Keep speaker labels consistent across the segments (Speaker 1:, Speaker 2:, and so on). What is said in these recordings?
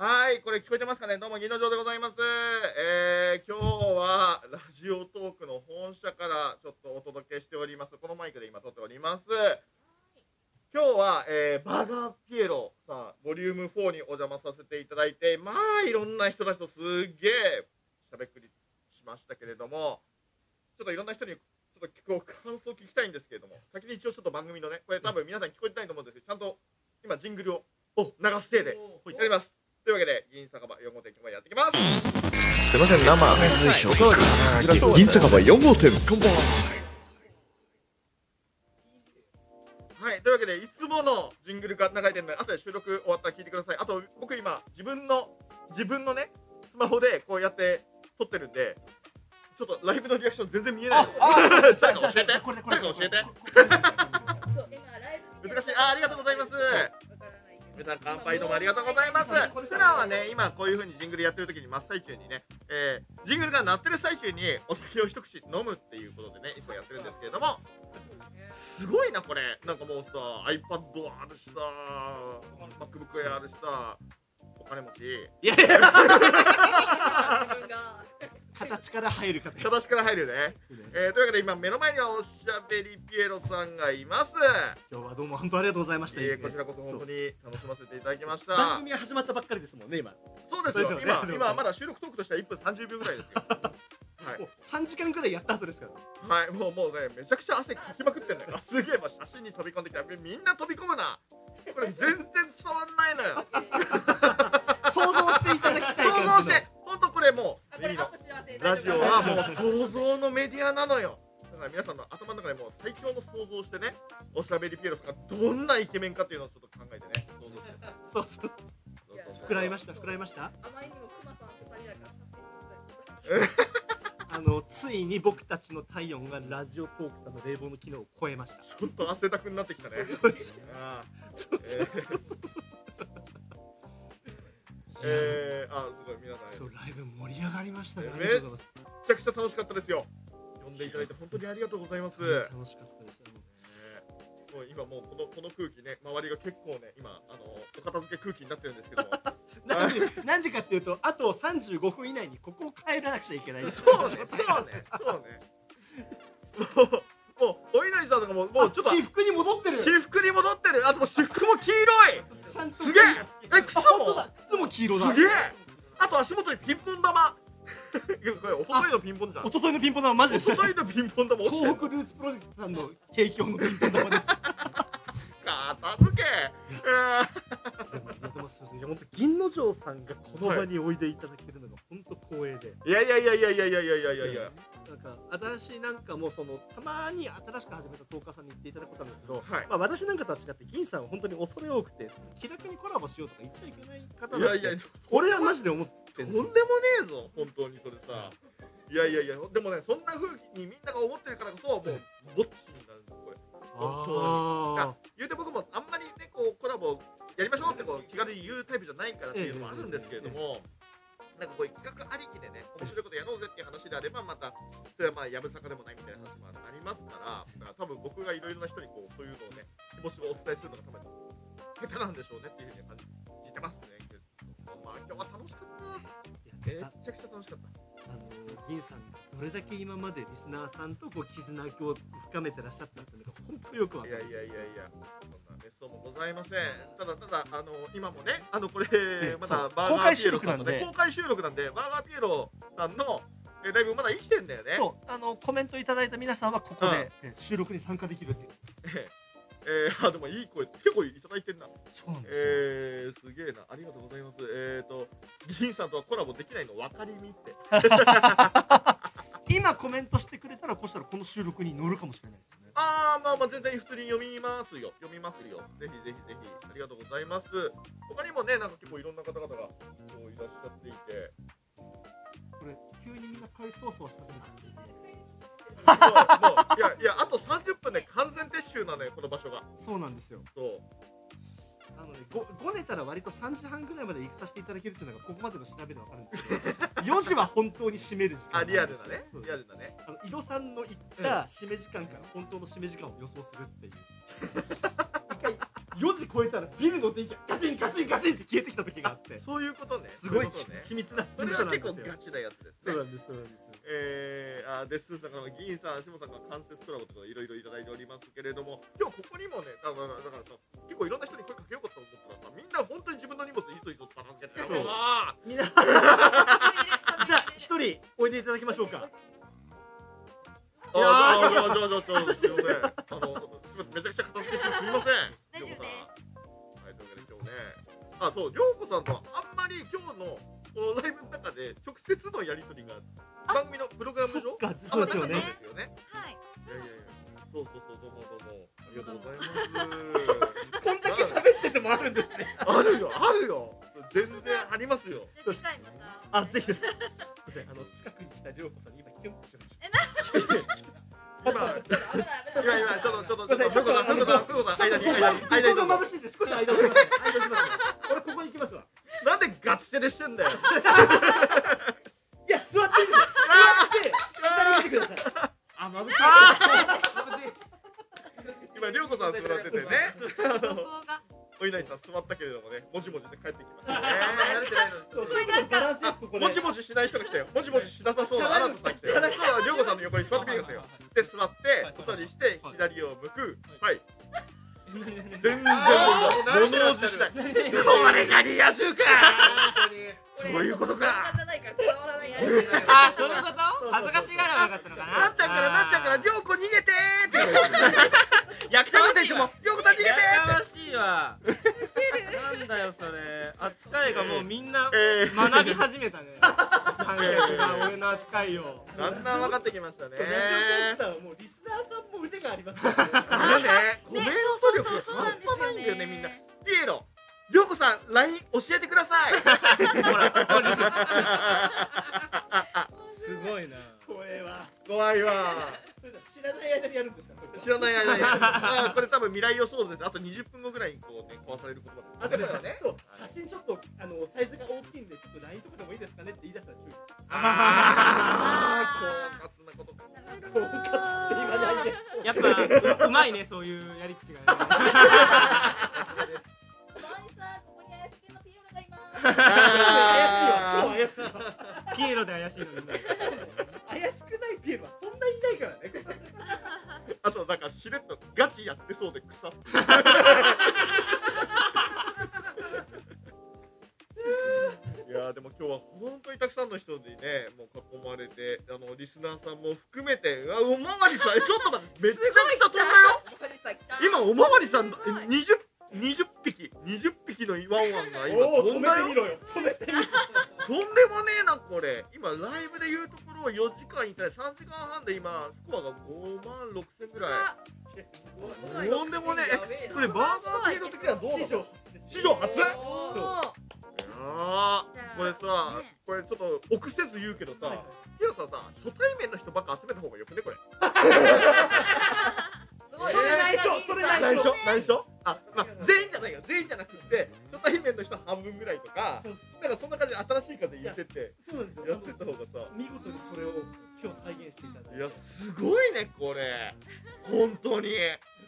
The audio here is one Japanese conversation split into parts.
Speaker 1: はい、これ聞こえてますかね？どうも、銀の城でございます。えー、今日はラジオトークの本社からちょっとお届けしております。このマイクで今撮っております。今日は、えー、バーガーピエロさん、ボリューム4にお邪魔させていただいて、まあ、いろんな人たちとすげえしゃべくりしましたけれども、ちょっといろんな人にちょっとこう感想聞きたいんですけれども、先に一応ちょっと番組のね、これ多分皆さん聞こえてないと思うんですけど、ちゃんと今ジングルを流すせいでやります。というわけで、銀酒場4号店今日もやっていきます。すいません、生。銀酒場4号店、こんばんはい、というわけで、いつものジングルが流れてるので、後で収録終わったら聞いてください。あと、僕今、自分の、自分のね、スマホでこうやって撮ってるんで、ちょっとライブのリアクション全然見えないの。誰か教えて。
Speaker 2: これでこれ
Speaker 1: 誰か教えて。はね、今こういう風にジングルやってる時に真っ最中にね、えー、ジングルが鳴ってる最中にお酒を一口飲むっていうことでね、いつもやってるんですけれども、すごいなこれ。なんかもうさ、iPad あるしさ、MacBook あるしさ、金持ち。
Speaker 2: いやいや形から入る形
Speaker 1: 形から入るよね。えー、というわけで今目の前にはおしゃべりピエロさんがいます。
Speaker 2: 今日はどうも本当ありがとうございました、
Speaker 1: えー、こちらこそ本当に楽しませていただきました。
Speaker 2: 番組が始まったばっかりですもんね今
Speaker 1: そうですよ。
Speaker 2: ね
Speaker 1: 今今まだ収録トークとしては1分30秒ぐらいですよ。はい
Speaker 2: も。う3時間くらいやった後ですから
Speaker 1: はい、もうもうね、めちゃくちゃ汗かきまくってんだよ。あすげえ、もう写真に飛び込んできた。みんな飛び込むな。これ全然伝わんないのよ。
Speaker 2: 想像していただきたい
Speaker 1: 想
Speaker 2: 感じの
Speaker 1: 像して、ほんとこれもう、
Speaker 3: あこれアップしません。
Speaker 1: ラジオはもう想像のメディアなのよ。だから皆さんの頭の中でもう最強の想像をしてね、おしゃべりピエロさんがどんなイケメンかっていうのをちょっと考えてね。想像して
Speaker 2: そうそう。膨らみました膨らみました？
Speaker 3: あまりにもクマさんと二人だから
Speaker 2: あのついに僕たちの体温がラジオトークさんの冷房の機能を超えました。
Speaker 1: ちょっと汗だくになってきたね。
Speaker 2: そうです
Speaker 1: あ
Speaker 2: そう。そうそうそう。
Speaker 1: ーえー、あ、すごい、皆さん。
Speaker 2: そうライブ盛り上がりましたね
Speaker 1: ね
Speaker 2: ありがとうございます
Speaker 1: めちゃくちゃ楽しかったですよ。呼んでいただいて本当にありがとうございます。ね
Speaker 2: 楽しかったです
Speaker 1: もう今もうこのこの空気ね、周りが結構ね、今あのお片付け空気になってるんですけども、
Speaker 2: なんで なんでかっていうとあと35分以内にここを帰らなくちゃいけない
Speaker 1: そうね、そうね、そうね。もうもうお稲荷さんとかももうちょっと
Speaker 2: 私服に戻ってる
Speaker 1: 私服に戻ってる。あともう私服も黄色い。すげえ。
Speaker 2: 黄色だ
Speaker 1: すげえ。あと足元にピンポン玉。これ一昨日のピンポンじゃん。
Speaker 2: 一昨日のピンポン玉マジです
Speaker 1: 一昨日のピンポン玉落ちてる
Speaker 2: 東北ルーツプロジェクトさんの提供のピンポン玉です
Speaker 1: 片付け。
Speaker 2: いやでもすみません本当銀之丞さんがこの場においでいただけるのが本当光栄で、
Speaker 1: いやいやいやいやいやいやいやいやいやいや。
Speaker 2: なんか新しいなんかもうそのたまに新しく始めたトーカーさんに言っていただくことなんですけど、
Speaker 1: はい。
Speaker 2: まあ私なんかとは違って銀さんは本当に恐れ多くて気楽にコラボしようとか言っちゃいけない方だって
Speaker 1: いやいや、
Speaker 2: 俺はマジで思ってるん
Speaker 1: とんでもねえぞ、本当にそれさ。いやいやいや、でもね、そんな風にみんなが思ってるからこそ、もう、ぼっちになるんです、これ。本当言うて僕もあんまりね、こう、コラボやりましょうってこう気軽に言うタイプじゃないからっていうのもあるんですけれども、なんかこういう企画ありきでね、面白いことやろうぜっていう話であれば、また、それはまあ、やぶさかでもないみたいな話もありますから、だから多分僕がいろいろな人にこう、そういうのをね、気持ちをお伝えするのが多分、下手なんでしょうねっていうふうに感じてますね。まあ、今日は楽しかった。
Speaker 2: ーいや
Speaker 1: めちゃくちゃ楽しかった。
Speaker 2: あの銀さんどれだけ今までリスナーさんとこう絆を深めてらっしゃったっていうのが本当よくわかる
Speaker 1: いやいやいやいや、ございません。ただただ、あの、今もね、あの、これ、まだバーガーピエロさんのね、
Speaker 2: 公
Speaker 1: 公開収録なんで、バーガーピエロさんの、えーだいぶまだ生きてんだよね。
Speaker 2: そうあのコメントいただいた皆さんはここで、え収録に参加できるっていう
Speaker 1: ええー、あ、でもいい声、結構いただいてんな。
Speaker 2: そうなんですよ、
Speaker 1: えー、すげえな。ありがとうございます。えーと、銀さんとはコラボできないの分かりみって。
Speaker 2: 今コメントしてくれたらこうしたらこの収録に乗るかもしれないですよね。
Speaker 1: あー、まあまあ、全然普通に読みますよ。読みますよ。ぜひぜひぜひ、ありがとうございます。他にもね、なんか結構いろんな方々がこういらっしゃっていて、
Speaker 2: これ急にみんな回そわそわし始めて
Speaker 1: そうもう。いやいやあと30分で完全撤収なのよこの場所が。
Speaker 2: そうなんですよ。
Speaker 1: そう
Speaker 2: ねごごねたら割と3時半ぐらいまで行くさせていただけるっていうのがここまでの調べでわかるんですけど 4時は本当に閉める時間
Speaker 1: あリアルなね。
Speaker 2: そう
Speaker 1: リアルなね。
Speaker 2: あの井戸さんの言った締め時間から本当の締め時間を予想するっていう。一回4時超えたらビルの電気がガチンガチンガチンって消えてきた時があって。
Speaker 1: そういうことね。
Speaker 2: すごい
Speaker 1: そううことね。
Speaker 2: 緻密な
Speaker 1: それ
Speaker 2: 事務所なん
Speaker 1: は結構
Speaker 2: ですよ。
Speaker 1: ガチなやつですね。
Speaker 2: そうなんですそうなんです。
Speaker 1: えー、あデスーさんからも銀さん、下さんから関節コラボとかいろいろいただいておりますけれども、でもここにもね、だからだからさ、
Speaker 2: じ
Speaker 3: じゃ
Speaker 2: ゃあ一人おいでいただきましょうか。
Speaker 1: あー、あー、じゃあじゃあじゃあじゃあ す。いません。あの、めちゃくちゃ片付けしてすみません。
Speaker 3: 大丈夫です
Speaker 1: はい、というわけで今日ね、あ、そう、りょうこさんとはあんまり今日のこのライブの中で直接のやりとりが番組のプログラム上？あんまなかった。んですよね。
Speaker 2: ぜひです。すいませんあの近くに来た涼子さんに今キュンとしました。
Speaker 1: 今、
Speaker 3: ちょっと
Speaker 1: ちょっと、ちょっと、ちょっと、
Speaker 2: ごめんなさい
Speaker 1: ふうこさん、ふうこさん、ふうこさん、間に、間に、
Speaker 2: こ
Speaker 1: 間に。
Speaker 2: こが眩しいんで少し間を置きますね間置きますね俺ここに行きますわ
Speaker 1: なんでガチ手でしてんだよ。お稲荷さん座ったけれどもね、もじもじで帰ってきましたね。
Speaker 2: 慣れてないの
Speaker 3: すごいなんか
Speaker 2: バランスよくここで
Speaker 1: もじもじしない人が来たよ。もじもじしなさそうなアナウンスが来たよ。りょうこさんの横に座ってみてくださいよ。で、座って、お座りして、左を向く。はい。全然物おじしたい。これがリア充か。そういうことか
Speaker 3: 漫画じゃないから伝わらないやつ
Speaker 4: あー、そういうこと？恥ずかしがらなかったのかな
Speaker 1: なっちゃんからなっちゃんから、りょうこ逃げてーって言われてる。
Speaker 4: やか
Speaker 1: りょうこ
Speaker 4: ましいわ
Speaker 1: 選手も、りょうこさん逃げて
Speaker 4: や
Speaker 1: ーって。
Speaker 4: かましいわなんだよそれ扱いがもうみんな
Speaker 1: えー。
Speaker 4: 学び始めたね。観客が俺の扱いを。
Speaker 1: だんだん分かってきましたね。
Speaker 2: もうリスナーさんも腕がありますね。
Speaker 1: あれね、コメン
Speaker 3: ね
Speaker 1: ト力
Speaker 3: そうそうそうなんです
Speaker 1: 半端ない
Speaker 3: よ
Speaker 1: んだよね、みんな。
Speaker 3: ね
Speaker 1: ピエロ、りょうこさん、LINE 教えてください。
Speaker 4: ほらすごいな。
Speaker 2: 怖えわ。
Speaker 1: 怖いわ。
Speaker 2: 知らない間にやるんですか
Speaker 1: 知らない間に。あーこれ多分未来予想図で、あと20分後ぐらいにこうね、壊される言葉
Speaker 2: あとで
Speaker 1: だからね。
Speaker 2: そう写真あのサイズが大きいんでちょっと LINE とかでもいいですかねって言い出したら注意
Speaker 1: あー、狡猾なこと考える
Speaker 2: 狡猾って言わないで
Speaker 4: やっぱううまいねそういうやり口がね
Speaker 2: さすがです
Speaker 3: ここに怪しげなピエロがいます
Speaker 2: 怪しいわ超怪しい
Speaker 4: ピエロで怪しいのにね
Speaker 2: 怪しくないピエロはそんないないからね
Speaker 1: あとなんかしれっとガチやってそうで腐ってさんえ20 20匹20匹のワンワンが今飛んだよ。
Speaker 2: てみろよ。止めてみろ
Speaker 1: とんでもねえなこれ。今ライブで言うところ4時間いたり3時間半で今スコアが5万6千ぐらい。とんでもねえ。えそれバーガーピエロ的にはどうなの？
Speaker 2: 史上初
Speaker 1: 史上初
Speaker 3: お
Speaker 1: ああこれさ
Speaker 3: ね。
Speaker 1: これちょっと臆せず言うけどさヒロさんさ初対面の人ばっか集めた方がよくねこれ
Speaker 2: 内内緒
Speaker 1: 緒内緒？あまあ全員じゃないよ。全員じゃなくて初対面の人半分ぐらいとかなんかそんな感じで新しい風言ってって
Speaker 2: そうなんですよ。
Speaker 1: やってった方がさ。
Speaker 2: 見事にそれを今日体現していただいて。
Speaker 1: いやすごいねこれ。本当に。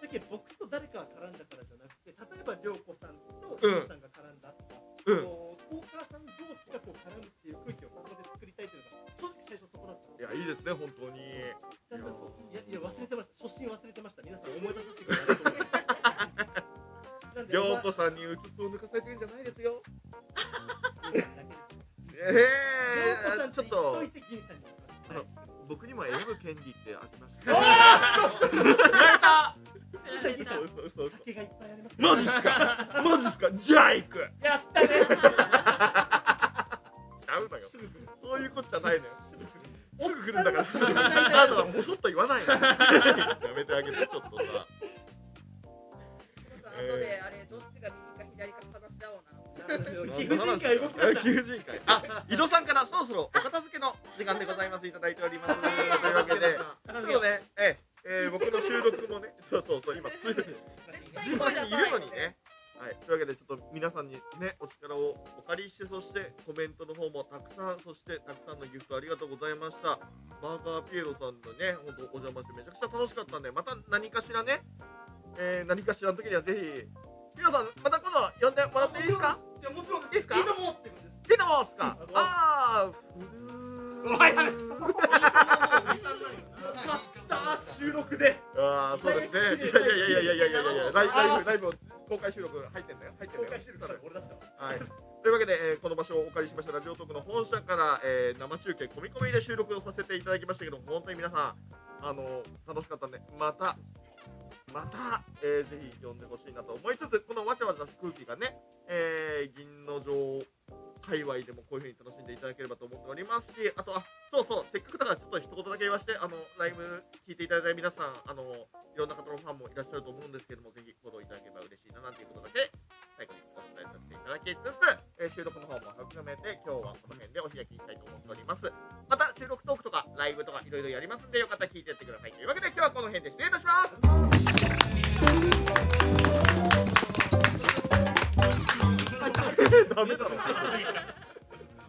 Speaker 2: だけど僕と誰かが絡んだからじゃなくて例えば涼子さんと
Speaker 1: うん
Speaker 2: リョウさんが絡んだとか、
Speaker 1: うん。
Speaker 2: こうトーカーさん同士がこう絡むっていう空気をここで作りいです
Speaker 1: やいいですね本当に。
Speaker 2: いやいや忘れてました。初心忘れてました。皆さん思い出させてくださいと思ってなんで
Speaker 1: りょうこさんにうつつを抜かされてるんじゃないですよ。ええちょっと
Speaker 2: 言っといて銀さんに言います。
Speaker 1: 僕にも選ぶ権利ってありました。
Speaker 2: 銀 さん銀さん
Speaker 1: 嘘嘘嘘
Speaker 2: 酒がいっぱいあります。
Speaker 1: マジっすか？マジっすか？じゃあ行く
Speaker 2: るすぐ来る
Speaker 1: んだから。
Speaker 2: おっさんがすぐ来る
Speaker 1: あとはもそっと言わないの。やめてあげてちょっとさ。
Speaker 3: 後であれどっちが右か左か話し合おうな
Speaker 2: 貴婦人会動き出した
Speaker 1: 貴婦人会あ井戸さんからそろそろお片付けの時間でございます。いただいておりますというわけで。そうね。ええー僕の収録もね そうそうそう今。すぐ自慢にいるのにね。はい、というわけでちょっと皆さんにねお力をお借りしてそしてコメントの方もたくさんそしてピエロさんのね本当お邪魔してめちゃくちゃ楽しかったんでまた何かしらね、えー何かしらの時にはぜひピエ皆さんまた今度呼んでもらっていいですか？
Speaker 2: いやもちろんです。
Speaker 1: いいですか？
Speaker 2: いいと思うってことです。
Speaker 1: いいと思うんすか？皆さんあの楽しかったんでまたまた、えーぜひ呼んでほしいなと思いつつこのわちゃわちゃ空気がね、えー銀の城界隈でもこういう風に楽しんでいただければと思っておりますしあとあそうそうせっかくだからちょっと一言だけ言わせてあのライブ聞いていただいた皆さんあのいろんな方のファンもいらっしゃると思うんですけどもぜひフォローいただければ嬉しいなろいろやりますんでよかったら聞いてやってください。というわけで今日はこの辺で失礼いたします。ダメだろ。